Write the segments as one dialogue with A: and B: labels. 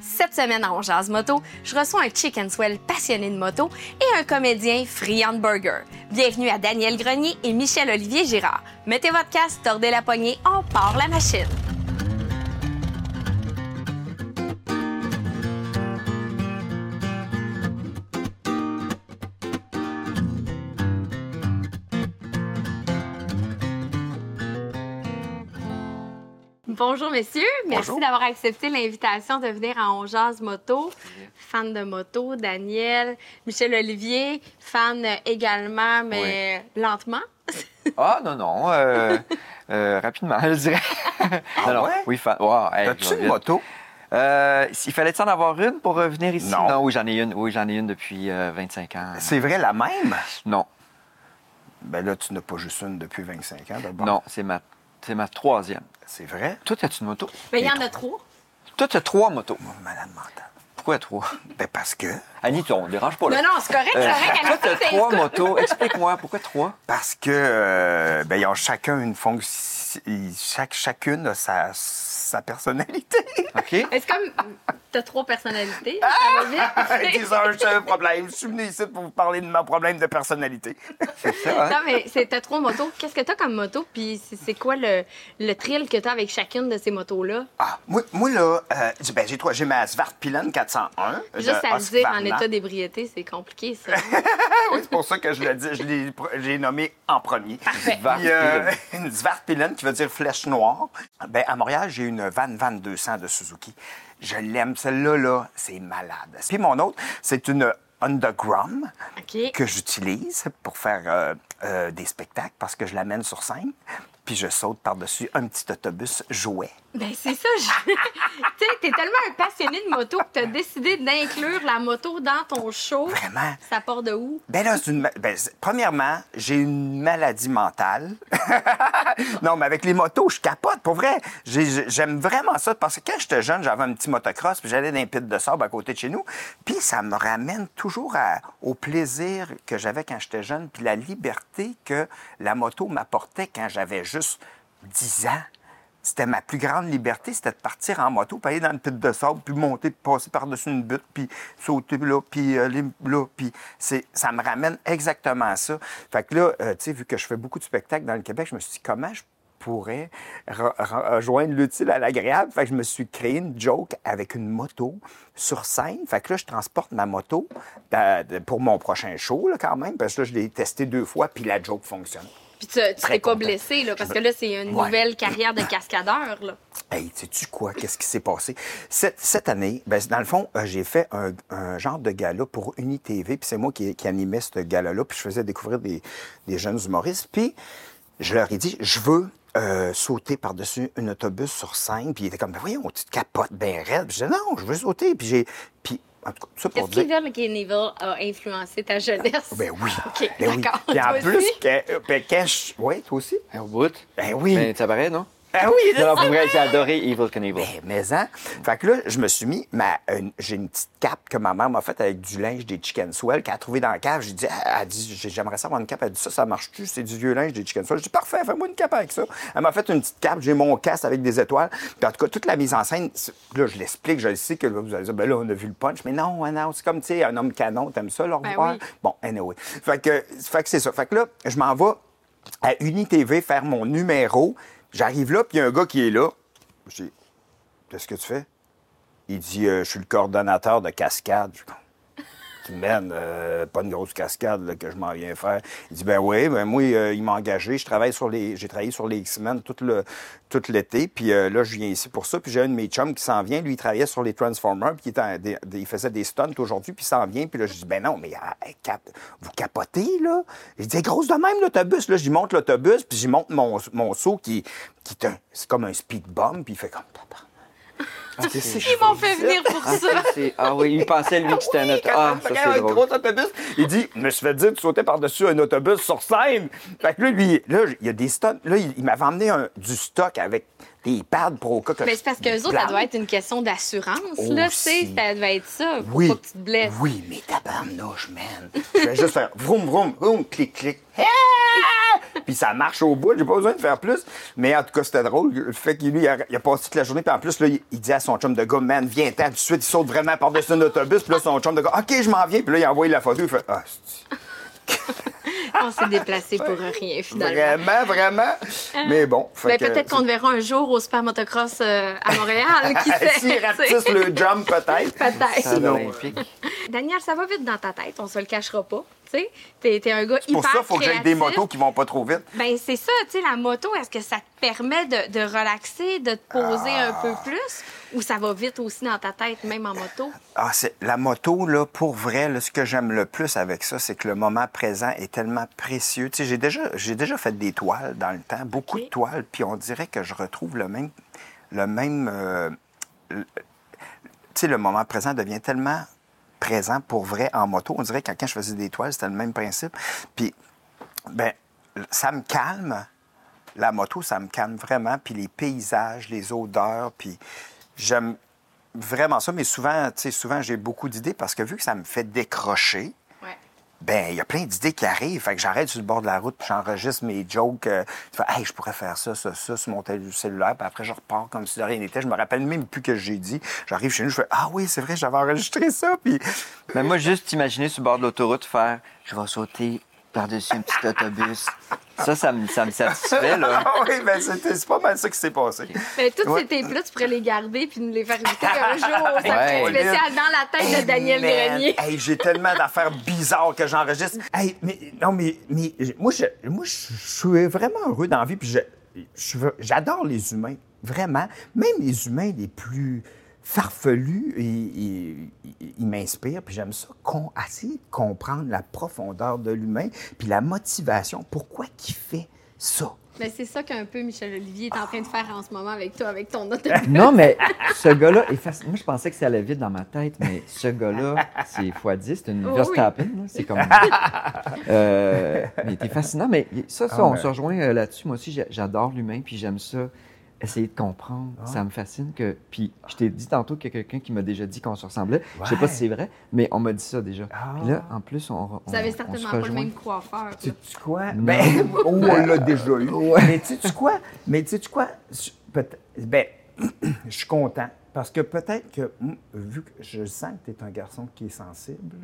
A: Cette semaine à Jazz Moto, je reçois un chicken swell passionné de moto et un comédien friand burger. Bienvenue à Daniel Grenier et Michel-Olivier Girard. Mettez votre casque, tordez la poignée, on part la machine. Bonjour messieurs, merci d'avoir accepté l'invitation de venir à On Jazz Moto. Fan de moto, Daniel, Michel Olivier, fan également, mais lentement.
B: Ah, non, non. euh, euh, rapidement, je dirais. non, non,
C: ouais?
B: Oui, fa... wow, hey,
C: As-tu
B: je vais
C: une
B: vite.
C: moto?
B: Euh, il fallait en avoir une pour revenir ici?
C: Non.
B: oui, j'en ai une. Oui, j'en ai une depuis euh, 25 ans.
C: C'est vrai la même?
B: Non,
C: Ben là, tu n'as pas juste une depuis 25 ans d'abord.
B: non, c'est ma... c'est ma troisième.
C: C'est vrai?
B: Toi, as-tu une moto?
A: Mais il y en a trop.
B: Toi, tu as trois motos.
C: Malade mental.
B: Pourquoi trois?
C: Ben parce que.
B: Annie, on ne dérange pas, là.
A: Non, non, c'est correct, c'est
B: Euh,
A: correct.
B: toi, tu as
A: Alexis,
B: trois motos. Explique-moi, pourquoi trois?
C: Parce que, euh, ben, ils ont chacun une fonction. Chaque, chacune a sa, sa personnalité.
B: OK?
A: C'est comme, t'as trois personnalités,
B: Ah!
C: Ils ont un seul problème. Je suis venu ici pour vous parler de mon problème de personnalité.
B: C'est ça, hein?
A: Non, mais c'est- t'as trois motos. Qu'est-ce que t'as comme moto? Puis c'est- quoi le, le thrill que t'as avec chacune de ces motos-là?
C: Ah, moi, moi là, euh, j'ai- ben, j'ai trois. J'ai ma Svartpilen 401.
A: Juste
C: de
A: à le dire en. État d'ébriété, c'est compliqué, ça.
C: Oui, c'est pour ça que je l'ai je nommé en premier.
A: Parfait.
C: Puis, euh, une Svartpilen qui veut dire flèche noire. Ben, à Montréal, j'ai une Van Van 200 de Suzuki. Je l'aime. Celle-là, là, c'est malade. Puis mon autre, c'est une Underground que j'utilise pour faire euh, euh, des spectacles parce que je l'amène sur scène. Puis je saute par-dessus un petit autobus jouet.
A: Ben, c'est ça. je- tu sais, t'es tellement un passionné de moto que t'as décidé d'inclure la moto dans ton show.
C: Vraiment?
A: Ça part de où?
C: Ben là, c'est une. ben, premièrement, j'ai une maladie mentale. non, mais avec les motos, je capote. Pour vrai, J'ai- j'aime vraiment ça parce que quand j'étais jeune, j'avais un petit motocross, puis j'allais dans un pit de sable à côté de chez nous. Puis ça me ramène toujours à- au plaisir que j'avais quand j'étais jeune, puis la liberté que la moto m'apportait quand j'avais juste 10 ans. C'était ma plus grande liberté, c'était de partir en moto, puis aller dans le pit de sable, puis monter, puis passer par-dessus une butte, puis sauter là, puis aller là, puis ça me ramène exactement à ça. Fait que là, euh, tu sais, vu que je fais beaucoup de spectacles dans le Québec, je me suis dit, comment je pourrais re- re- rejoindre l'utile à l'agréable? Fait que je me suis créé une joke avec une moto sur scène. Fait que là, je transporte ma moto euh, pour mon prochain show, là, quand même, parce que là, je l'ai testé deux fois, puis la joke fonctionne.
A: Puis tu t'es pas blessé, là, parce que là, c'est une
C: Ouais.
A: nouvelle carrière de cascadeur, là.
C: Hey, sais-tu quoi? Qu'est-ce qui s'est passé? Cette, cette année, ben, dans le fond, euh, j'ai fait un, un genre de gala pour UniTV, puis c'est moi qui, qui animais ce gala-là, puis je faisais découvrir des, des jeunes humoristes, puis je leur ai dit, je veux euh, sauter par-dessus un autobus sur scène, puis ils étaient comme, ben voyons, tu te capotes bien raide. Puis je disais, non, je veux sauter, puis j'ai... Puis, en tout cas, ça pour
A: Est-ce
C: dire...
A: Knievel a influencé ta jeunesse?
C: Ben oui.
A: OK,
C: Ben oui.
A: d'accord.
C: Puis en
A: Toi
C: plus,
A: aussi?
C: que, euh, ben, quand je... Oui, toi aussi?
B: Au bout?
C: Ben oui.
B: Ben, ça paraît, non?
C: Ah oui,
B: Non, non, pour vrai, j'ai adoré Evil Knievel.
C: Ben, mais hein? Fait que là, je me suis mis, ma, une- j'ai une petite cape que ma mère m'a faite avec du linge des Chicken Swell qu'elle a trouvé dans la cave. J'ai dit, elle dit, j'ai- j'aimerais ça avoir une cape. Elle a dit, ça, ça marche-tu? C'est du vieux linge des Chicken Swell. J'ai dit, parfait, fais-moi une cape avec ça. Elle m'a fait une petite cape, j'ai mon casque avec des étoiles. Puis en tout cas, toute la mise en scène, là, je l'explique, je le sais que là, vous allez dire, ben là, on a vu le punch. Mais non, hein, non, c'est comme, tu sais, un homme canon, t'aimes ça, le
A: Ben oui.
C: Bon, anyway. Fait que, fait que c'est ça. Fait que là, je m'en vais à UniTV faire mon numéro. J'arrive là, puis il y a un gars qui est là. Je dis, qu'est-ce que tu fais? Il dit, euh, je suis le coordonnateur de cascade. Je dis, euh, pas une grosse cascade que je m'en viens faire. Il dit, ben oui, ben moi, euh, il m'a engagé. Je travaille sur les, j'ai travaillé sur les X-Men tout le, l'été. Puis euh, là, je viens ici pour ça. Puis j'ai un de mes chums qui s'en vient. Lui, il travaillait sur les Transformers. Puis il, faisait des stunts aujourd'hui. Puis il s'en vient. Puis là, je dis, ben non, mais ah, vous capotez, là? Il dit, grosse de même, l'autobus. Là, j'y monte l'autobus. Puis j'y monte mon, mon seau qui, qui est, un- c'est comme un speed bomb. Puis il fait comme, Tabarnak.
A: Ils m'ont fait venir pour
B: Ah,
A: ça.
B: ah oui, il pensait, lui, que c'était un auto. Ah, ça, c'est drôle.
C: gros autobus. Il dit, je me suis fait dire de sauter par-dessus un autobus sur scène. Fait que là, lui, là, il y a des stocks. Là, il, il m'avait emmené un- du stock avec des pads pour au cas que
A: Mais c'est parce qu'eux autres, ça doit être une question d'assurance, là, tu sais. Ça devait être ça, pour
C: Oui.
A: pas que tu te blesses.
C: Oui, mais tabarnouche, man. Je vais juste faire vroom, vroom, vroom, clic, clic. Puis ça marche au bout, j'ai pas besoin de faire plus. Mais en tout cas, c'était drôle. Le fait qu'il lui, il a, il a passé toute la journée, puis en plus, là, il, il dit à son chum de gars, man, viens t'en. Tout de suite, il saute vraiment par-dessus un autobus, puis là, son chum de gars, OK, je m'en viens. Puis là, il envoie la photo, il fait, ah,
A: On s'est déplacé pour rien, finalement.
C: vraiment, vraiment. Mais bon.
A: Ben,
C: que-
A: peut-être qu'on te verra un jour au Super Motocross euh, à Montréal, qui sait.
C: S'ils rapetissent le jump, peut-être.
A: Peut-être. Daniel, ça va vite dans ta tête, on se le cachera pas. Tu sais, t'es, t'es un gars hyper
C: Pour ça, il faut que j'aille des
A: créatif.
C: motos qui vont pas trop vite.
A: Ben c'est ça, tu sais, la moto, est-ce que ça te permet de, de relaxer, de te poser un peu plus, ou ça va vite aussi dans ta tête, même en moto?
C: Ah, c'est la moto là, pour vrai, là, ce que j'aime le plus avec ça, c'est que le moment présent est tellement précieux. Tu sais, j'ai déjà, j'ai déjà fait des toiles dans le temps, beaucoup de toiles, puis on dirait que je retrouve le même, le même, euh, le- tu sais, le moment présent devient tellement présent pour vrai en moto. On dirait que quand je faisais des toiles, c'était le même principe. Puis, ben, ça me calme. La moto, ça me calme vraiment. Puis les paysages, les odeurs, puis j'aime vraiment ça. Mais souvent, tu sais, souvent, j'ai beaucoup d'idées parce que vu que ça me fait décrocher. Ben, il y a plein d'idées qui arrivent. Fait que j'arrête sur le bord de la route, puis j'enregistre mes jokes. Euh, tu fais, hey, je pourrais faire ça, ça, ça sur mon cellulaire. Puis après, je repars comme si de rien n'était. Je me rappelle même plus que j'ai dit. J'arrive chez nous, je fais, ah oui, c'est vrai, j'avais enregistré ça. Puis,
B: Mais moi, juste imaginer sur le bord de l'autoroute faire je vais sauter par-dessus un petit autobus. Ça, ça me, ça me satisfait, là.
C: ah oui, ben, c'était- c'est pas mal ça qui s'est passé.
A: Ben, toutes
C: Ouais.
A: ces tapes-là, tu pourrais les garder puis nous les faire écouter un jour au
B: Ouais.
A: ouais. spécial dans la tête de Daniel
C: Hey, man,
A: Grenier.
C: Hey, j'ai tellement d'affaires bizarres que j'enregistre. Hey, mais non, mais, mais moi, je, moi, je suis vraiment heureux dans la vie. Puis je, je veux- j'adore les humains, vraiment. Même les humains les plus ils- ils- ils m'inspirent. Puis j'aime ça, de comprendre la profondeur de l'humain, puis la motivation. Pourquoi qu'il fait ça?
A: Ben, c'est ça qu'un peu Michel Olivier est en train de faire en ce moment avec toi, avec ton autobus.
D: Non, mais ce gars-là est fascinant. Moi, je pensais que ça allait vite dans ma tête, mais ce gars-là, c'est x10, c'est une
A: Oh oui.
D: Verstappen. C'est comme. Euh, mais il était fascinant. Mais ça, ça
C: Ah,
D: on se rejoint euh, là-dessus. Moi aussi, j'a- j'adore l'humain, puis j'aime ça. Essayer de comprendre,
C: Ah.
D: ça me fascine que. Puis je t'ai dit tantôt qu'il y a quelqu'un qui m'a déjà dit qu'on se ressemblait. Je sais
C: Ouais.
D: pas si c'est vrai, mais on m'a dit ça déjà.
C: Ah.
D: Puis là, en plus, on, on,
A: Vous avez
D: on se
A: certainement pas le même coiffeur.
C: Tu sais quoi?
D: Non.
C: Ben, oh, on l'a déjà eu. Mais tu sais quoi? Mais tu sais quoi? Je- Ben, je suis content. Parce que peut-être que, hum, vu que je sens que tu es un garçon qui est sensible,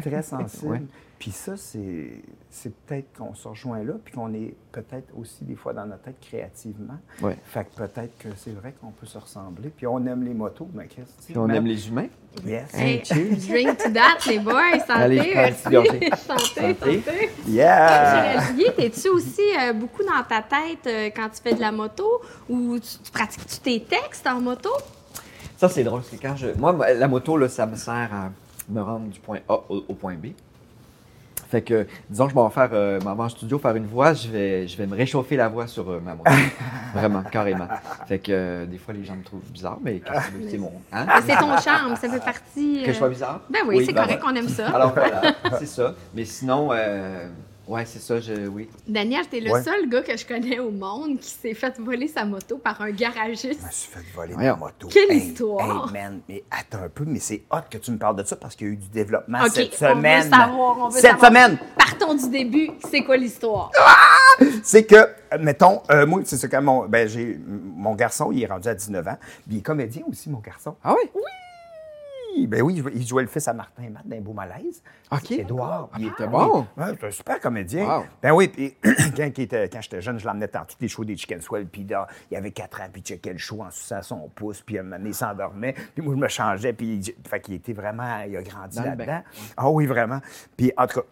C: très sensible,
D: Ouais.
C: puis ça, c'est c'est peut-être qu'on se rejoint là, puis qu'on est peut-être aussi des fois dans notre tête créativement.
D: Ouais.
C: Fait que peut-être que c'est vrai qu'on peut se ressembler. Puis on aime les motos, mais qu'est-ce que
D: Puis on aime les humains.
C: Yes.
A: Hey,
D: cheers.
A: drink to that, les boys. Santé,
D: Allez,
A: merci. santé,
D: Santé.
A: santé.
C: Yeah!
A: Olivier, t'es-tu aussi euh, beaucoup dans ta tête euh, quand tu fais de la moto ou tu, tu pratiques-tu tes textes en moto?
D: Ça, c'est drôle. C'est quand je. Moi, la moto, là, ça me sert à me rendre du point A au, au point B. Fait que, disons que je m'en vais faire, euh, en studio faire une voix, je vais, je vais me réchauffer la voix sur euh, ma moto. Vraiment, carrément. Fait que, euh, des fois, les gens me trouvent bizarre, mais tu veux, c'est mon. Hein?
A: Mais C'est ton charme, ça fait partie.
D: Que je sois
A: euh,
D: bizarre?
A: Ben oui, c'est
D: ben
A: correct,
D: ouais.
A: on aime ça.
D: Alors voilà, c'est ça. Mais sinon, ouais, c'est ça, je, oui.
A: Daniel, t'es le
C: Ouais.
A: seul gars que je connais au monde qui s'est fait voler sa moto par un garagiste.
C: Je me suis fait voler ma moto.
A: Quelle
C: Hey,
A: histoire!
C: Hey, man, mais attends un peu, mais c'est hot que tu me parles de ça parce qu'il y a eu du développement cette
A: on veut
C: semaine.
A: savoir, on veut
C: cette
A: savoir.
C: semaine,
A: Partons du début, c'est quoi l'histoire?
C: c'est que, euh, mettons, euh, moi, c'est ça quand mon, ben, j'ai, mon garçon, il est rendu à 19 ans, puis il est comédien aussi, mon garçon.
D: Ah oui?
C: Oui, Ben oui, il jouait le fils à Martin Matt d'un beau malaise.
D: OK.
C: Édouard.
D: Il était
C: Ah
D: bon.
C: oui. Ouais, c'est un super comédien.
D: Wow.
C: Ben oui, puis quand, j'étais jeune, je l'emmenais dans tous les shows des Chicken Swell, puis là, il avait 4 ans, puis il checkait le show en suçant son pouce, puis un moment donné, il s'endormait, puis moi, je me changeais, puis il, fait qu'il était vraiment, il a grandi là-dedans. Ah oui, vraiment. Puis en tout cas,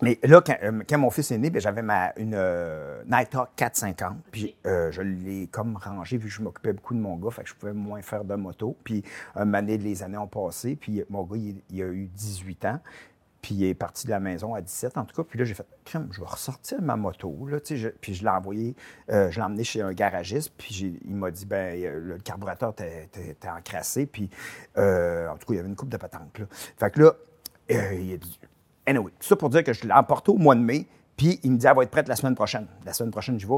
C: mais là, quand, euh, quand mon fils est né, ben, j'avais ma, une euh, Nighthawk 450. Puis euh, je l'ai comme rangé, vu que je m'occupais beaucoup de mon gars, fait que je pouvais moins faire de moto. Puis un année, les années ont passé, puis mon gars, il, il a eu 18 ans. Puis il est parti de la maison à 17, en tout cas. Puis là, j'ai fait, Crème, je vais ressortir ma moto. Là, je- puis je l'ai envoyé, euh, je l'ai emmené chez un garagiste. Puis il m'a dit, ben euh, le carburateur était encrassé. Puis euh, en tout cas, il y avait une coupe de patente. Là. Fait que là, euh, il a dit, anyway, tout ça pour dire que je l'ai emporté au mois de mai. Puis il me dit, elle va être prête la semaine prochaine. La semaine prochaine, je vais.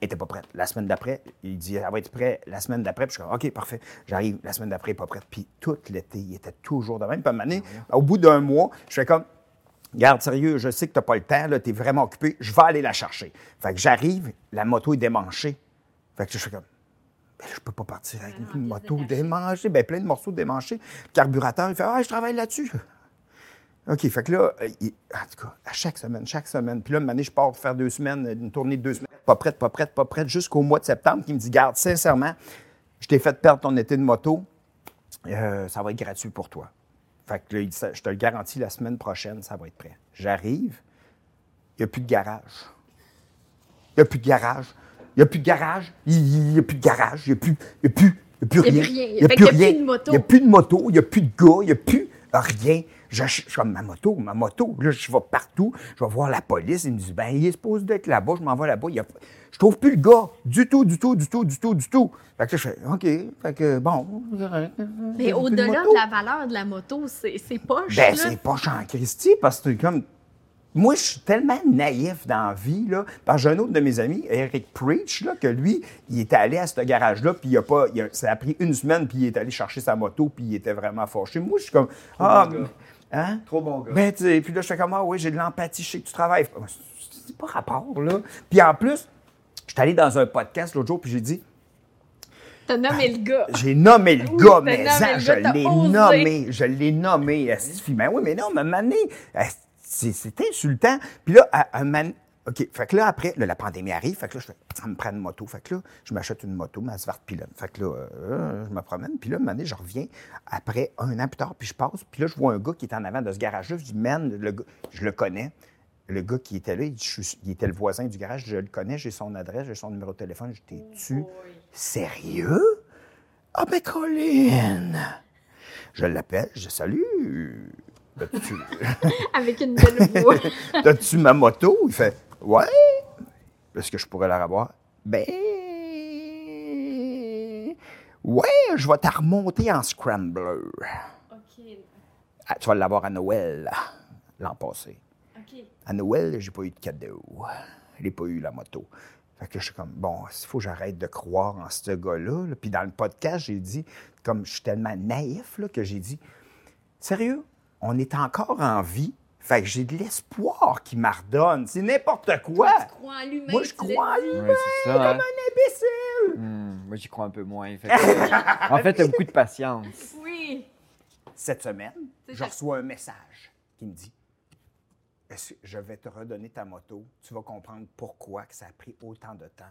C: Elle n'était pas prête. La semaine d'après, il dit, elle va être prête la semaine d'après. Puis je suis comme, OK, parfait. J'arrive, la semaine d'après, elle n'est pas prête. Puis tout l'été, il était toujours de même. Puis à un moment donné, au bout d'un mois, je fais comme, Garde, sérieux, je sais que tu n'as pas le temps, tu es vraiment occupé, je vais aller la chercher. Fait que j'arrive, la moto est démanchée. Fait que je fais comme, ben, je peux pas partir avec une moto démanchée, ben, plein de morceaux démanchés. Le carburateur, il fait, ah, je travaille là-dessus. OK, fait que là, euh, il- en tout cas, à chaque semaine, chaque semaine. Puis là, une année, je pars pour faire deux semaines, une tournée de deux semaines. Pas prête, pas prête, pas prête, jusqu'au mois de septembre, qui me dit, garde, sincèrement, je t'ai fait perdre ton été de moto, euh, ça va être gratuit pour toi. Fait que là, il dit, ça, je te le garantis, la semaine prochaine, ça va être prêt. J'arrive, il n'y a plus de garage. Il n'y a plus de garage. Il n'y a plus de garage. Il n'y a plus de garage. Il n'y a plus, il y a plus, il y a plus
A: Il y a
C: rien.
A: plus rien.
C: Il n'y a plus
A: de moto.
C: Il n'y a plus de moto. Il n'y a plus de gars. Il n'y a plus rien. Je, je, je suis comme ma moto, ma moto. Là, je vais partout. Je vais voir la police. Ils me disent, ben, il est supposé d'être là-bas. Je m'en vais là-bas. Il y a- Je trouve plus le gars. Du tout, du tout, du tout, du tout, du tout. Fait que là, je fais, OK. Fait que, bon.
A: Mais au-delà de la valeur de la moto, c'est c'est poche.
C: Ben, c'est pas Jean Christy, parce que comme. Moi, je suis tellement naïf dans la vie, là. Parce que j'ai un autre de mes amis, Eric Preach, là, que lui, il était allé à ce garage-là, puis il a pas. il a- ça a pris une semaine, puis il est allé chercher sa moto, puis il était vraiment fâché. Moi, je suis comme. Ah. Hein?
D: Trop bon gars.
C: Ben, puis là, je fais comme, ah oui, j'ai de l'empathie, je sais que tu travailles. C'est pas rapport, là. Puis en plus, je suis allé dans un podcast l'autre jour, puis j'ai dit,
A: T'as nommé le gars.
C: j'ai nommé le
A: Oui,
C: gars, mais
A: nommé
C: hein,
A: le
C: je l'ai nommé, je l'ai nommé, esti. Ben oui, mais non, mais mané, c'est c'est insultant. Puis là, à, un man- OK, fait que là, après, là, la pandémie arrive, fait que là, je fais, ça me prend une moto. Fait que là, je m'achète une moto, ma Svart Pilon. Fait que là, euh, je me promène, puis là, une année, je reviens après un an plus tard, puis je passe, puis là, je vois un gars qui est en avant de ce garage-là. Je dis, man, le gars, je le connais. Le gars qui était là, il, Je il était le voisin du garage, je le connais, j'ai son adresse, j'ai son numéro de téléphone. Je dis, T'es-tu sérieux? Ah ben Colin! Je l'appelle, je dis salut. T'as-tu
A: Avec une belle voix.
C: t'as-tu ma moto? Il fait Ouais. Est-ce que je pourrais la revoir? Ben. Ouais, je vais te remonter en scrambler.
A: OK.
C: Ah, tu vas l'avoir à Noël l'an passé.
A: OK.
C: À Noël, j'ai pas eu de cadeau. J'ai pas eu la moto. Fait que je suis comme, bon, il faut que j'arrête de croire en ce gars-là. là. Puis dans le podcast, j'ai dit, comme je suis tellement naïf, là, que j'ai dit, sérieux, on est encore en vie? Fait que j'ai de l'espoir qui m'ardonne. C'est n'importe quoi.
A: Tu crois en l'humain.
C: Moi, je crois en l'humain
D: Ouais, c'est ça. hein.
C: comme un imbécile.
D: Hmm, moi, j'y crois un peu moins. Fait que- en fait, t'as beaucoup de patience.
A: Oui.
C: Cette semaine,
A: C'est
C: je
A: ça.
C: reçois un message qui me dit Est-ce que je vais te redonner ta moto? Tu vas comprendre pourquoi que ça a pris autant de temps.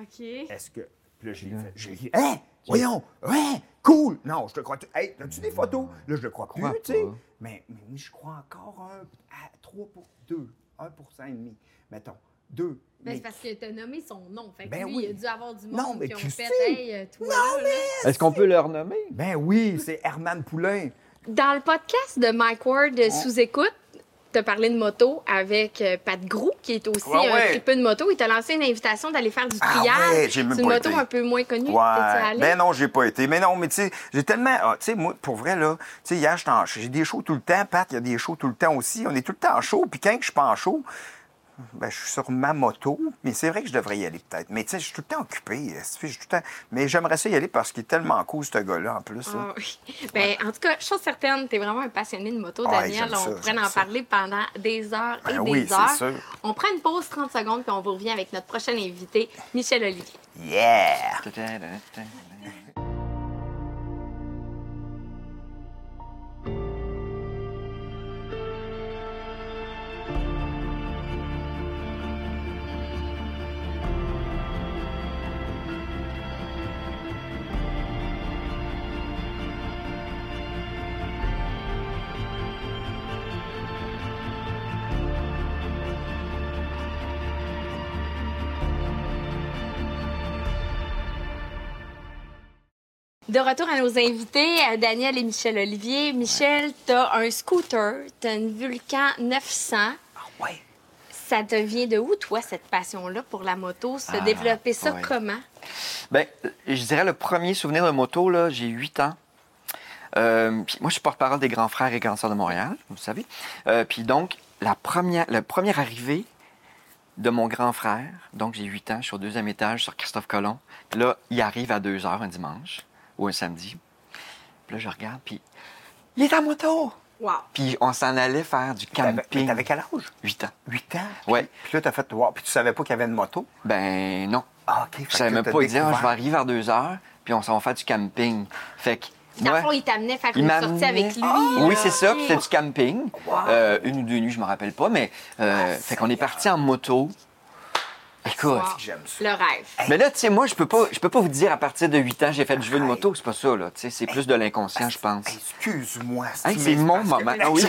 A: OK.
C: Est-ce que. Puis là, j'ai fait. J'ai dit Hein? Voyons Ouais Cool Non, je te crois. Hey, as-tu des photos? Là, je le crois plus, tu sais. Mais, mais oui, je crois encore un, à 3 pour 2, 1% et demi. Mettons, 2.
A: Ben, c'est parce que t'as nommé son nom. Fait que
C: Ben
A: lui,
C: oui.
A: il a dû avoir du monde
C: Non, mais
A: qui ont
C: Christy!
A: fait Hey, euh, toi, là, là.
D: Est-ce qu'on peut le renommer?
C: Ben oui, c'est Herman Poulain.
A: Dans le podcast de Mike Ward euh, sous parlé de moto avec euh, Pat Grou, qui est aussi
C: Ouais,
A: un tripeux de moto. Il t'a lancé une invitation d'aller faire du
C: Ah
A: triage.
C: ouais, j'ai même
A: C'est une
C: pas
A: moto
C: été.
A: un peu moins connue. Allé?
C: Ben non, j'ai pas été. Mais non, mais tu sais, j'ai tellement. ah, tu sais, moi, pour vrai, là, tu sais, hier, j'ai des shows tout le temps. Pat, il y a des shows tout le temps aussi. On est tout le temps en show. Puis quand je suis pas en show, ben, je suis sur ma moto. Mais c'est vrai que je devrais y aller peut-être. Mais tu sais, je suis tout le temps occupé. tu sais, je suis tout le temps- Mais j'aimerais ça y aller parce qu'il est tellement cool, ce gars-là, en plus. là.
A: Ah oui. Ben, en tout cas, chose certaine, t'es vraiment un passionné de moto,
C: Ouais,
A: Daniel.
C: ça,
A: On pourrait en
C: ça.
A: parler pendant des heures et
C: Ben
A: des
C: oui,
A: heures.
C: sûr.
A: On prend une pause 30 secondes, puis on vous revient avec notre prochain invité, Michel Olivier.
C: Yeah!
A: De retour à nos invités, euh, Daniel et Michel Olivier. Michel, t'as un scooter, t'as une Vulcan 900.
C: Ah ouais.
A: Ça te vient de où, toi, cette passion-là pour la moto? Se
B: Ah,
A: développer ça
B: ouais.
A: comment?
B: Ben, je dirais le premier souvenir de moto, là, j'ai 8 ans. Euh, puis moi, je suis porte-parole des grands frères et grandes sœurs de Montréal, vous savez. Euh, puis donc, la première, la première arrivée de mon grand frère, donc j'ai 8 ans, je suis au deuxième étage sur Christophe Colomb. Là, il arrive à 2 heures un dimanche ou un samedi. Puis là, je regarde, puis il est en moto!
A: Wow.
B: Puis on s'en allait faire du camping.
C: t'avais quel âge?
B: 8 ans.
C: 8 ans?
B: Ouais.
C: Puis là, t'as fait, wow. Puis tu savais pas qu'il y avait une moto?
B: Ben non.
C: Ah, OK.
B: Je savais même pas. Il disait, Ah, je vais arriver vers 2 heures, puis on s'en va faire du camping. Fait que.
A: Dans le fond, il t'amenait faire
B: Il
A: une sortie avec lui.
B: Oui,
A: là.
B: c'est ça. Puis c'était du camping. Euh, une ou deux nuits, je me rappelle pas, mais euh, fait qu'on est parti en moto. Écoute.
A: Wow.
C: J'aime ça.
A: Le rêve.
B: Mais là, tu sais, moi, je peux pas, je peux pas vous dire à partir de 8 ans, j'ai fait du jeu de moto. C'est pas ça, là. Tu sais, c'est plus de l'inconscient, je pense.
C: Excuse-moi.
B: c'est mon moment. Ah oui.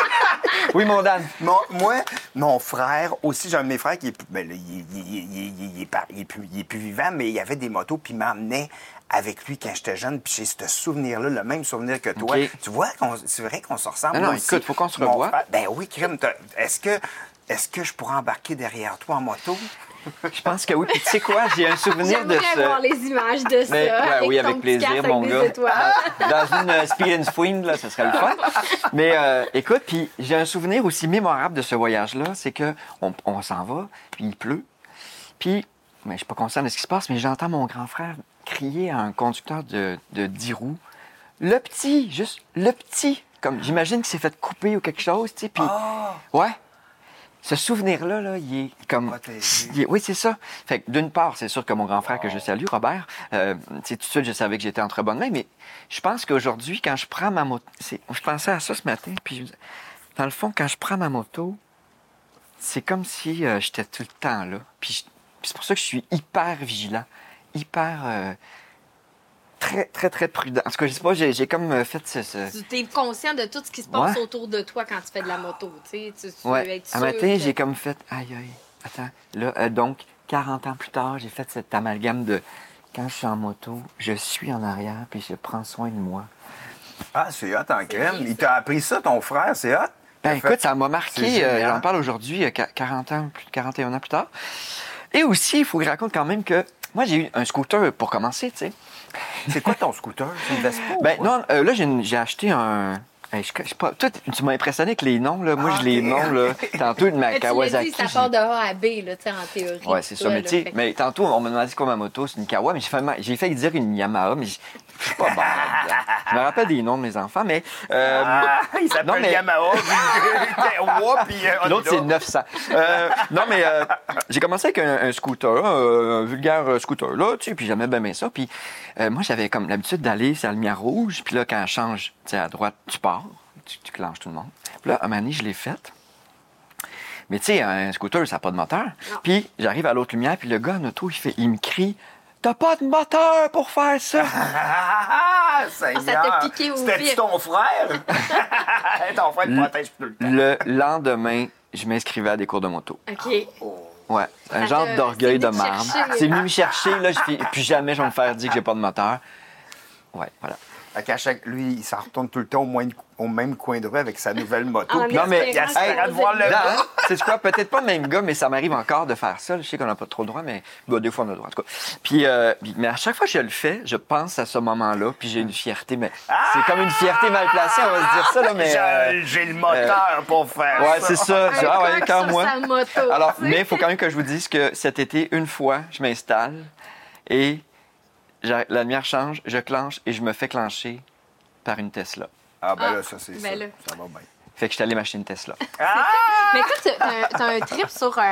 B: oui, mon Dan.
C: Mon- moi, mon frère, aussi, j'ai un de mes frères qui est, ben, là, il, il- il- il- il- il est pas- il est plus, il est plus vivant, mais il avait des motos, puis il m'emmenait avec lui quand j'étais jeune, puis j'ai ce souvenir-là, le même souvenir que toi. Tu vois, qu'on- c'est vrai qu'on se ressemble.
B: Non, non, écoute, faut qu'on se revoie.
C: ben oui, Crime, est-ce que, est-ce que je pourrais embarquer derrière toi en moto?
B: Je pense que oui. Puis tu sais quoi, j'ai un souvenir de
A: J'aimerais
B: ce.
A: voir les images de ça.
B: Mais, ouais, oui,
A: ton
B: avec plaisir, mon
A: avec
B: gars. Dans une euh, Speed and Swing, là, ce serait le fun. Mais euh, écoute, puis j'ai un souvenir aussi mémorable de ce voyage-là, c'est que on, on s'en va, puis il pleut. Puis, mais je suis pas conscient de ce qui se passe, mais j'entends mon grand frère crier à un conducteur de, de 10 roues. Le petit, juste le petit. Comme j'imagine qu'il s'est fait couper ou quelque chose, tu sais. Puis, ouais. Ce souvenir-là, là, il est comme.
C: Protégé.
B: il est- oui, c'est ça. Fait que d'une part, c'est sûr que mon grand frère que je salue, Robert, euh, tout de suite, je savais que j'étais entre bonnes mains, mais je pense qu'aujourd'hui, quand je prends ma moto, je pensais à ça ce matin, puis je me disais, dans le fond, quand je prends ma moto, c'est comme si euh, j'étais tout le temps là. Puis, je- puis c'est pour ça que je suis hyper vigilant, hyper euh, très, très, très prudent. En tout cas, je sais pas, j'ai comme euh, fait ce. ce-
A: Tu es conscient de tout ce qui se passe
B: Ouais.
A: autour de toi quand tu fais de la moto. Tu, sais, tu, tu veux
B: Ouais.
A: être
B: Un
A: sûr
B: matin,
A: que-
B: j'ai comme fait, aïe, aïe, attends. Là, euh, donc, 40 ans plus tard, j'ai fait cet amalgame de quand je suis en moto, je suis en arrière, puis je prends soin de moi.
C: Ah, c'est hot en crème. Il t'a appris ça, ton frère, c'est hot?
B: Ben écoute,
C: fait-
B: ça m'a marqué. euh. J'en parle aujourd'hui, euh, qua- 40 ans, plus de 41 ans plus tard. Et aussi, il faut que je raconte quand même que moi, j'ai eu un scooter pour commencer, tu sais.
C: C'est quoi ton scooter? C'est une Vespa? ou
B: Ben non, euh, là, j'ai acheté un. Hey, je, toi, tu m'as impressionné avec les noms, là. Moi,
C: Ah,
B: je les
C: ok.
B: noms, là. Tantôt, de ma
A: tu
B: Kawasaki.
A: dit, ça part de A à B, là, tu sais, en théorie.
B: Ouais, c'est ça. Mais,
A: là,
B: tu sais,
A: fait
B: mais tantôt, on m'a demandé quoi ma moto, c'est une Kawa, mais j'ai failli dire une Yamaha, mais je suis pas bon. Je me rappelle des noms de mes enfants, mais. euh,
C: Ah, il s'appelle
B: mais-
C: Yamaha, puis euh,
B: L'autre, c'est
C: Honda.
B: 900. Euh, non, mais euh, j'ai commencé avec un, un scooter, euh, un vulgaire scooter, là, tu sais, puis j'aimais bien, ça. Puis euh, moi, j'avais comme l'habitude d'aller sur la lumière rouge, puis là, quand elle change, tu sais, à droite, tu pars, tu, tu clenches tout le monde. Puis là, à un moment donné, je l'ai faite. Mais tu sais, un scooter, ça n'a pas de moteur.
A: Non.
B: Puis j'arrive à l'autre lumière, puis le gars en auto, il, fait, il me crie T'as pas de moteur pour faire ça!
C: Ah, Seigneur.
A: ça t'a piqué au
C: C'était-tu
A: vif.
C: ton frère? ton frère te protège tout le temps.
B: le lendemain, je m'inscrivais à des cours de moto.
A: OK.
B: Ouais, un
A: Ça
B: genre d'orgueil de
A: chercher.
B: C'est venu me chercher, là, je fais, jamais je vais me faire dire que j'ai pas de moteur. Ouais, voilà.
C: Fait qu'à chaque... Lui, il s'en retourne tout le temps au, moins- au même coin de rue avec sa nouvelle moto.
B: Non, mais-
C: il espérait de voir le
B: Non,
C: gars.
B: hein, c'est quoi, peut-être pas le même gars, mais ça m'arrive encore de faire ça. Je sais qu'on n'a pas trop le droit, mais bah, des fois on a le droit, en tout cas. Puis, euh, puis- mais à chaque fois que je le fais, je pense à ce moment-là, puis j'ai une fierté, mais c'est comme une fierté mal placée, on va se dire ça, là, mais. euh,
C: J'ai- le moteur pour faire
B: Ouais,
C: ça.
B: c'est ça. Ah ouais,
A: coq
B: quand
A: sur
B: moi.
A: sa moto,
B: Alors, mais il faut quand même que je vous dise que cet été, une fois, je m'installe et la lumière change, je clenche et je me fais clencher par une Tesla.
C: Ah, ben
A: Ah,
C: là, ça, c'est
A: ben
C: ça.
A: là.
C: Ça va bien.
B: Fait que je suis allé m'acheter une Tesla.
A: Mais toi, tu as, un trip sur euh,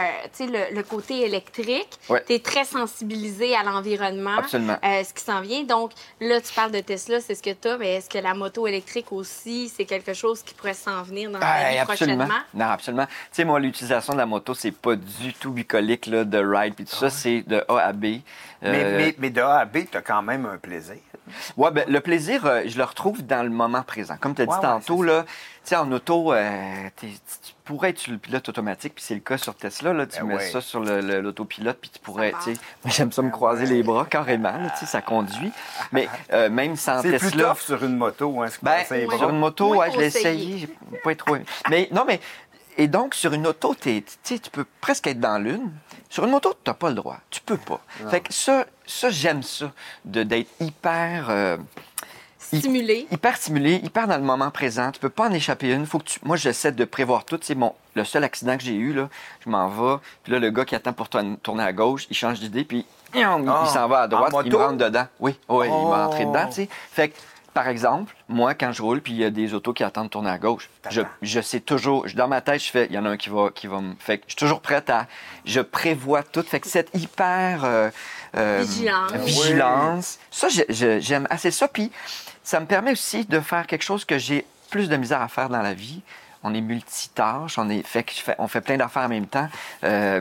A: le, le côté électrique.
B: Ouais.
A: Tu es très sensibilisé à l'environnement.
B: Absolument.
A: euh, ce qui s'en vient. Donc, là, tu parles de Tesla, c'est ce que tu as, mais est-ce que la moto électrique aussi, c'est quelque chose qui pourrait s'en venir dans
B: Hey, absolument.
A: prochainement?
B: Non, absolument. Tu sais, moi, l'utilisation de la moto, c'est pas du tout bucolique, là, de ride, puis tout ça, c'est de A à B.
C: Mais,
B: Euh,
C: mais, mais de A à B, t'as quand même un plaisir.
B: Ouais, ben, le plaisir, euh, je le retrouve dans le moment présent. Comme tu as dit
C: Ouais, ouais,
B: tantôt,
C: c'est
B: là, tu sais, en auto, euh, tu pourrais être sur le pilote automatique, puis c'est le cas sur Tesla, là, tu
C: Ben
B: mets
C: ouais.
B: ça sur l'autopilote, puis tu pourrais, tu sais, moi, j'aime ça me croiser les bras carrément, là, tu sais, ça conduit. Mais euh, même sans
C: C'est plus
B: Tesla,
C: tough sur une moto, hein, ce
B: ben,
C: sait
A: Ouais.
B: sur une moto, ouais, je l'ai essayé, j'ai pas trop aimé. Mais non, mais et donc sur une auto, t'es- tu tu peux presque être dans l'une. Sur une moto, t'as pas le droit, tu peux pas. Fait que ça, ça j'aime ça, de d'être hyper. euh, hy-
A: Stimulé.
B: hyper stimulé, hyper dans le moment présent. Tu peux pas en échapper une. Faut que tu... Moi, j'essaie de prévoir tout. C'est mon... le seul accident que j'ai eu, là, je m'en vais. Puis là, le gars qui attend pour tourner à gauche, il change d'idée, puis il, il
C: Ah,
B: s'en va à droite, il me rentre dedans. Oui, oui, il m'a
C: Oh.
B: entré dedans, tu sais. Fait que par exemple, moi, quand je roule, puis il y a des autos qui attendent de tourner à gauche, je, sais toujours, je- dans ma tête, je fais, il y en a un qui va, qui va me. Fait que je suis toujours prête à. Je prévois tout. Fait que cette hyper. euh, euh,
A: Vigilance.
B: vigilance, Ça, j'aime assez ça. Puis ça me permet aussi de faire quelque chose que j'ai plus de misère à faire dans la vie. On est multitâche, on, est, fait, que je fais- on fait plein d'affaires en même temps. Euh,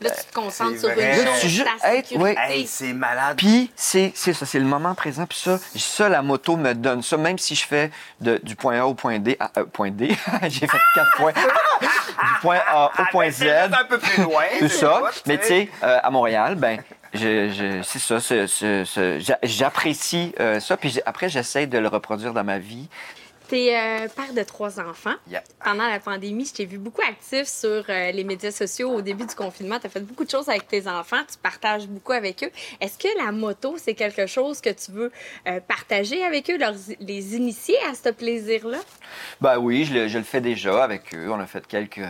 A: Là, tu te concentres
C: c'est
A: sur une
C: vrai.
A: chose,
B: Tu ju-
A: ta
B: Hey,
A: sécurité.
C: Hey, c'est malade.
B: Puis c'est c'est ça, c'est le moment présent. Puis ça, ça, la moto me donne ça. Même si je fais de- du point A au point D, à- euh, point D, j'ai fait quatre points. du point A au
C: Ah,
B: point Z.
C: c'est un peu plus loin.
B: Tout ça. Mais tu sais, euh, à Montréal, ben, je, je- c'est ça. J'apprécie euh, ça. Puis j'ai- après, j'essaie de le reproduire dans ma vie.
A: T'es euh, père de trois enfants.
C: Yeah.
A: Pendant la pandémie, je t'ai vu beaucoup actif sur euh, les médias sociaux au début du confinement. Tu as fait beaucoup de choses avec tes enfants. Tu partages beaucoup avec eux. Est-ce que la moto, c'est quelque chose que tu veux euh, partager avec eux, leur- les initier à ce plaisir-là?
B: Ben oui, je le, je le fais déjà avec eux. On a fait quelques,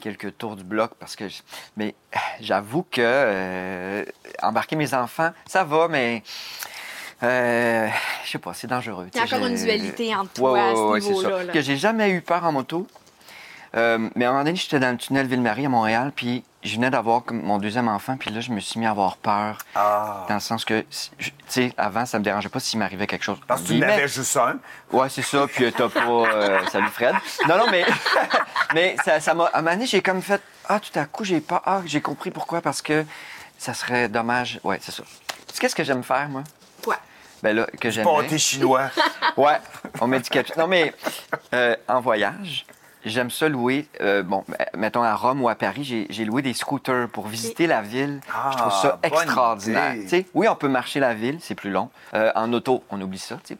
B: quelques tours du bloc parce que. je- Mais j'avoue que embarquer mes enfants, ça va, mais. Euh, je sais pas, c'est dangereux.
A: Il y a encore une dualité entre
B: Ouais,
A: toi à
B: ouais,
A: ce
B: ouais, c'est
A: niveau-là.
B: ça.
A: là.
B: Que j'ai jamais eu peur en moto. Euh, mais à un moment donné, j'étais dans le tunnel Ville-Marie à Montréal, puis je venais d'avoir mon deuxième enfant, puis là, je me suis mis à avoir peur.
C: Ah.
B: Dans le sens que, tu sais, avant, ça me dérangeait pas s'il m'arrivait quelque chose.
C: Parce que tu n'avais juste un.
B: Ouais, c'est ça, puis euh, t'as pas. euh, salut Fred. Non, non, mais. mais ça ça m'a. À un moment donné, j'ai comme fait. Ah, tout à coup, j'ai pas. Ah, j'ai compris pourquoi, parce que ça serait dommage. Ouais, c'est ça. Tu sais, qu'est-ce que j'aime faire, moi? Ben là, que j'aime.
C: Pâté chinois.
B: Ouais, on met du ketchup. Non, mais euh, en voyage, j'aime ça louer. euh, bon, euh, mettons à Rome ou à Paris, j'ai- loué des scooters pour visiter la ville. je trouve ça
C: Ah,
B: extraordinaire. oui, on peut marcher la ville, c'est plus long. Euh, en auto, on oublie ça. tu sais.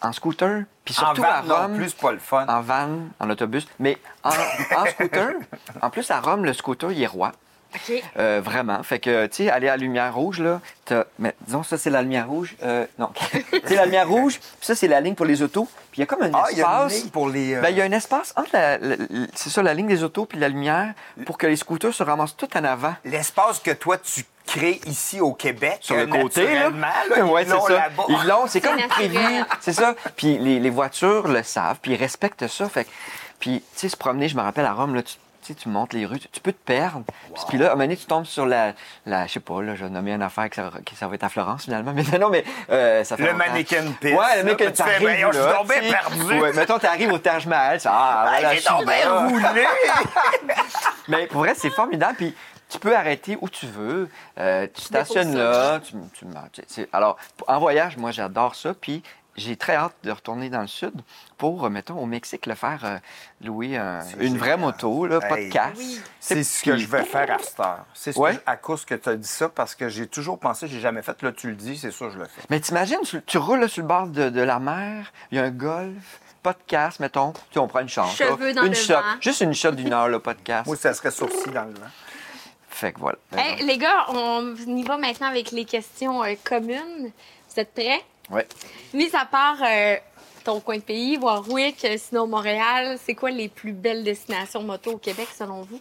B: En scooter, puis
C: En
B: surtout à
C: van,
B: Rome.
C: plus, c'est pas le fun.
B: En van, en autobus. Mais en, en scooter, en plus à Rome, le scooter, il est roi.
A: OK.
B: Euh, vraiment. Fait que, tu sais, aller à la lumière rouge, là, t'as- mais disons, ça, c'est la lumière rouge. Euh, non. c'est la lumière rouge, puis ça, c'est la ligne pour les autos. Puis il y a comme un
C: Ah, il y a une
B: espace.
C: ligne pour les. euh,
B: Ben, il y a un espace entre la, la- la- c'est ça, la ligne des autos puis la lumière pour que les scooters se ramassent tout en avant.
C: L'espace que toi, tu crées ici au Québec.
B: Sur le
C: euh,
B: côté, là.
C: là,
B: ouais,
C: ils
B: c'est ça.
C: là-bas.
B: Ils l'ont, c'est comme
A: C'est
B: prévu. C'est ça. Puis les, les voitures le savent, puis ils respectent ça. Fait que- puis, tu sais, se promener, je me rappelle à Rome, là, tu, tu sais, tu montes les rues, tu, tu peux te perdre. Puis, puis là, à un moment donné, tu tombes sur la, la je sais pas, là, je vais nommer une affaire que ça, va être à Florence, finalement. Mais non, mais euh, ça fait
C: Le mannequin pisse,
B: Ouais, le mannequin
C: tu fais, je suis
B: là,
C: tombé perdu.
B: Ouais, mettons, t'arrives au Taj Mahal, ah,
C: Ah,
B: voilà,
C: j'ai
B: je suis
C: tombé roulé.
B: Mais pour vrai, c'est formidable. Puis tu peux arrêter où tu veux. Euh, tu stationnes là. Tu, Alors, en voyage, moi, j'adore ça. Puis j'ai très hâte de retourner dans le sud pour, euh, mettons, au Mexique, le faire euh, louer un-
C: C'est
B: une vraie moto, là, pas de casse.
A: Oui.
C: C'est ce que je vais faire à cette heure. C'est ce
B: Ouais.
C: que je- à cause que tu as dit ça, parce que j'ai toujours pensé, j'ai jamais fait. Là, tu le dis, c'est ça, je le fais.
B: Mais t'imagines, tu, tu roules là, sur le bord de, de la mer, il y a un golf, pas de casse, mettons. Tu on prend une chance. là.
A: Cheveux dans
B: une
A: le
B: shot.
A: vent.
B: Juste une shot d'une heure, là, pas de casse.
C: Moi, ça serait sourcil dans le vent.
B: Fait que voilà.
A: Hey, les gars, on y va maintenant avec les questions euh, communes. Vous êtes prêts?
B: Ouais.
A: Mis à part euh, ton coin de pays, Warwick, euh, sinon Montréal, c'est quoi les plus belles destinations moto au Québec selon vous?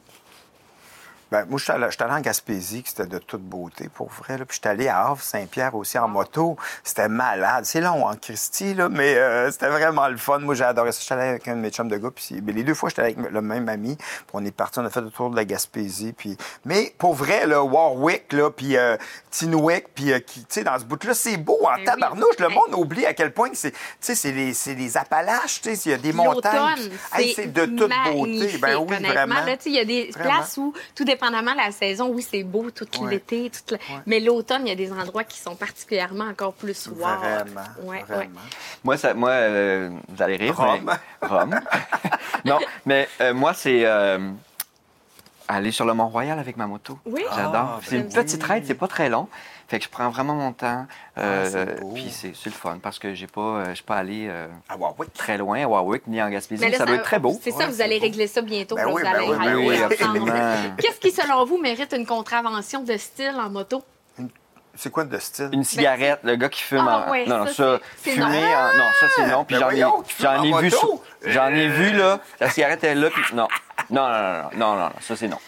C: Ben, moi, je suis allé, je suis allé en Gaspésie, que c'était de toute beauté, pour vrai. Là. Puis je suis allé à Havre-Saint-Pierre aussi en moto. C'était malade. C'est long en Christie, là, mais euh, c'était vraiment le fun. Moi, j'ai adoré ça. Je suis allé avec un de mes chums de gars. Puis ben, les deux fois, j'étais avec le même ami. Puis on est parti, on a fait le tour de la Gaspésie. Puis... Mais pour vrai, là, Warwick, là, puis euh, Tinwick, puis euh, qui- tu sais, dans ce bout-là, c'est beau en
A: Ben oui.
C: tabarnouche. Le
A: Ben-
C: monde oublie à quel point que c'est, tu sais, c'est les, c'est les Appalaches, tu sais, il y a des montagnes. Hey, c'est de toute beauté. Ben oui, vraiment.
A: Il y a des
C: Vraiment.
A: places où, tout dépendamment de la saison, oui, c'est beau tout
C: Ouais.
A: l'été, toute la- mais l'automne, il y a des endroits qui sont particulièrement encore plus wow.
C: Vraiment,
A: Ouais, ouais.
C: vraiment.
B: Moi, ça, moi euh, vous allez rire.
C: Rome.
B: mais- Rome. non, mais euh, moi, c'est euh, aller sur le Mont-Royal avec ma moto.
A: Oui.
B: J'adore.
C: Ah,
B: c'est une
C: ben
B: petite
C: oui.
B: raide, c'est pas très long. Fait que je prends vraiment mon temps. euh,
C: Ah, c'est beau.
B: puis c'est c'est le fun parce que j'ai pas, euh, je suis pas allé euh,
C: À Warwick.
B: très loin à Warwick ni en Gaspésie.
A: Mais là,
B: ça doit être très beau.
A: C'est ça,
C: Ouais,
A: vous
C: c'est
A: allez
C: beau.
A: régler ça bientôt.
C: Ben oui,
A: vous
C: ben
A: allez
C: oui, ben
B: oui, absolument.
A: Qu'est-ce qui, selon vous, mérite une contravention de style en moto?
C: C'est quoi de style?
B: Une cigarette, le gars qui fume
A: Ah,
B: en...
A: ouais,
B: non, non,
A: ça,
B: fumer
A: non.
B: en... Non, ça, c'est non. Puis
C: Ben
B: j'en ai,
C: voyons, qui fume
B: j'en
C: en
B: ai vu... J'en ai vu, là. La cigarette est là, puis non. Non, non, non, non, non, non, ça, c'est non.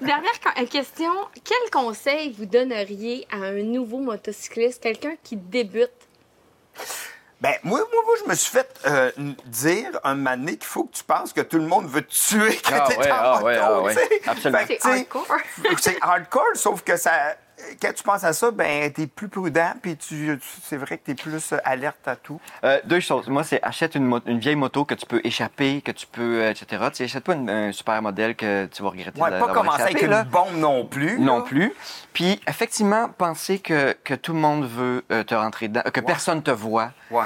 A: Dernière euh, question. Quel conseil vous donneriez à un nouveau motocycliste, quelqu'un qui débute?
C: Ben, moi, moi, moi, je me suis fait euh, dire un moment donné qu'il faut que tu penses que tout le monde veut te tuer quand
B: Ah
C: t'es
B: ouais,
C: en
B: ah
C: moto,
B: ouais, ah ouais. Absolument.
A: C'est hardcore.
C: c'est hardcore, sauf que ça. Quand tu penses à ça, ben, t'es plus prudent, puis tu, tu- c'est vrai que t'es plus euh, alerte à tout.
B: Euh, deux choses. Moi, c'est achète une, vieille moto que tu peux échapper, que tu peux, euh, etc. Tu sais, achète pas une- un super modèle que tu vas regretter
C: Ouais, pas commencer avec une bombe non plus.
B: Non
C: là.
B: plus. Puis, effectivement, penser que, que tout le monde veut te rentrer dedans, que personne te voit,
C: Ouais.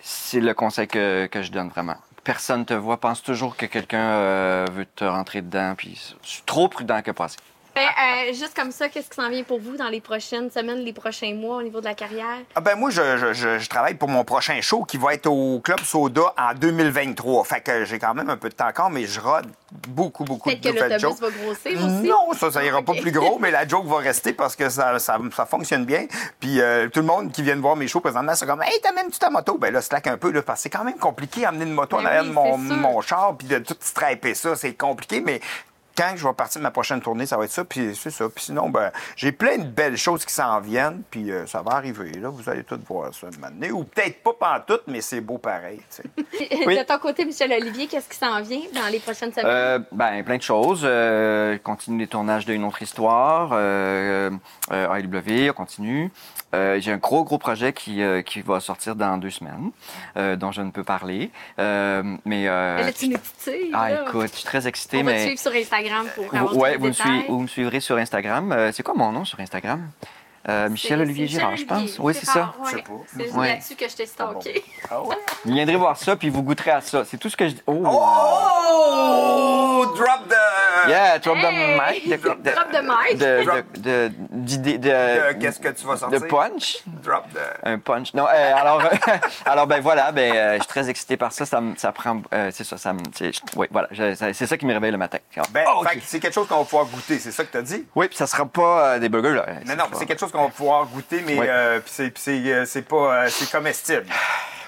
B: c'est le conseil que, que je donne vraiment. Personne te voit. Pense toujours que quelqu'un euh, veut te rentrer dedans. Puis, je suis trop prudent que assez.
A: Ben, euh, juste comme ça, qu'est-ce qui s'en vient pour vous dans les prochaines semaines, les prochains mois au niveau de la carrière?
C: Ah ben moi, je, je- je- je travaille pour mon prochain show qui va être au Club Soda en 2023. Fait que j'ai quand même un peu de temps encore, mais je rode beaucoup, beaucoup de
A: Peut-être que l'autobus
C: jokes.
A: va grossir aussi.
C: Non, ça, ça ira pas plus gros, mais la joke va rester parce que ça, ça, ça fonctionne bien. Puis euh, tout le monde qui vient de voir mes shows présentement, c'est comme Hey, t'amènes-tu ta moto? Ben là, slack un peu, là, parce que c'est quand même compliqué d'amener une moto en
A: Ben
C: arrière de mon, char, puis de tout striper ça, c'est compliqué, mais. Quand je vais partir de ma prochaine tournée, ça va être ça, puis c'est ça. Puis sinon, ben, j'ai plein de belles choses qui s'en viennent, puis euh, ça va arriver. Là, vous allez tout voir ça maintenant. Ou peut-être pas pantoute, mais c'est beau pareil. tu sais.
B: Oui.
A: De ton côté, Michel Olivier, qu'est-ce qui s'en vient dans les prochaines semaines?
B: Euh, ben, plein de choses. Euh, continue les tournages d'une autre histoire. Euh, euh, AEW, on continue. Euh, J'ai un gros, gros projet qui, euh, qui va sortir dans deux semaines, euh, dont je ne peux parler. Euh, mais. euh,
A: Elle est une petite
B: ah,
A: là.
B: écoute, je suis très excité,
A: On va te
B: mais.
A: suivre sur Instagram pour avoir
B: ouais, vous me, suivez- vous me suivrez sur Instagram. Euh, c'est quoi mon nom sur Instagram? Euh, Michel Olivier Girard, je pense. Oui, c'est ça.
A: Ouais. C'est
B: Ouais.
A: là-dessus que je t'ai stalké.
C: Ah ouais?
B: Vous viendrez voir ça, puis vous goûterez à ça. C'est tout ce que je dis. Oh!
C: Oh! Drop the.
B: Yeah, drop
A: Hey!
B: the mic. De,
A: Drop the mic.
B: De,
C: Drop.
B: de, de, de,
C: Euh, Qu'est-ce que tu vas
B: de
C: sortir?
B: punch?
C: Drop the.
B: Un punch. Non, euh, alors, alors ben voilà, ben euh, je suis très excité par ça. Ça, me- ça prend, euh, c'est ça, ça me, c'est, oui, voilà, c'est ça qui me réveille le matin.
C: Ben,
B: Oh, ok.
C: fait que c'est quelque chose qu'on va pouvoir goûter, c'est ça que tu as dit?
B: Oui, puis ça sera pas euh, des burgers là.
C: Non, non, c'est quelque chose qu'on va pouvoir goûter, mais euh, puis c'est, puis c'est, euh, c'est pas. euh, c'est comestible.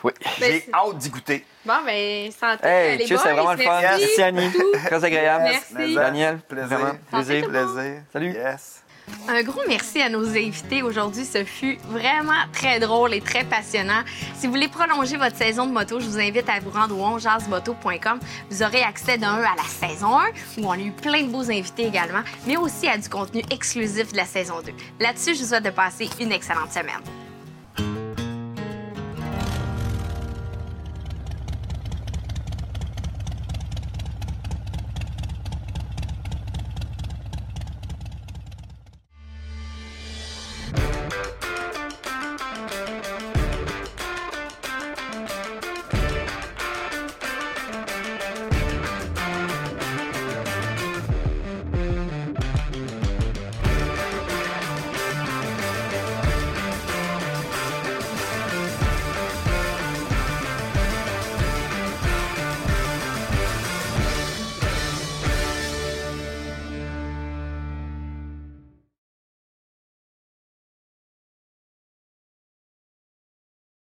B: Oui.
A: Ben,
C: J'ai hâte d'y goûter.
A: Bon, ben, santé.
B: Hey,
A: les
B: cheers, c'est vraiment le fun.
A: merci.
B: Merci Annie, très agréable.
A: Merci.
B: Daniel,
C: Plaisir.
B: vraiment plaisir.
C: Plaisir.
B: Salut.
C: Yes.
A: Un gros merci à nos invités aujourd'hui. Ce fut vraiment très drôle et très passionnant. Si vous voulez prolonger votre saison de moto, je vous invite à vous rendre au onjasemoto.com. Vous aurez accès d'un à la saison 1, où on a eu plein de beaux invités également, mais aussi à du contenu exclusif de la saison 2. Là-dessus, je vous souhaite de passer une excellente semaine.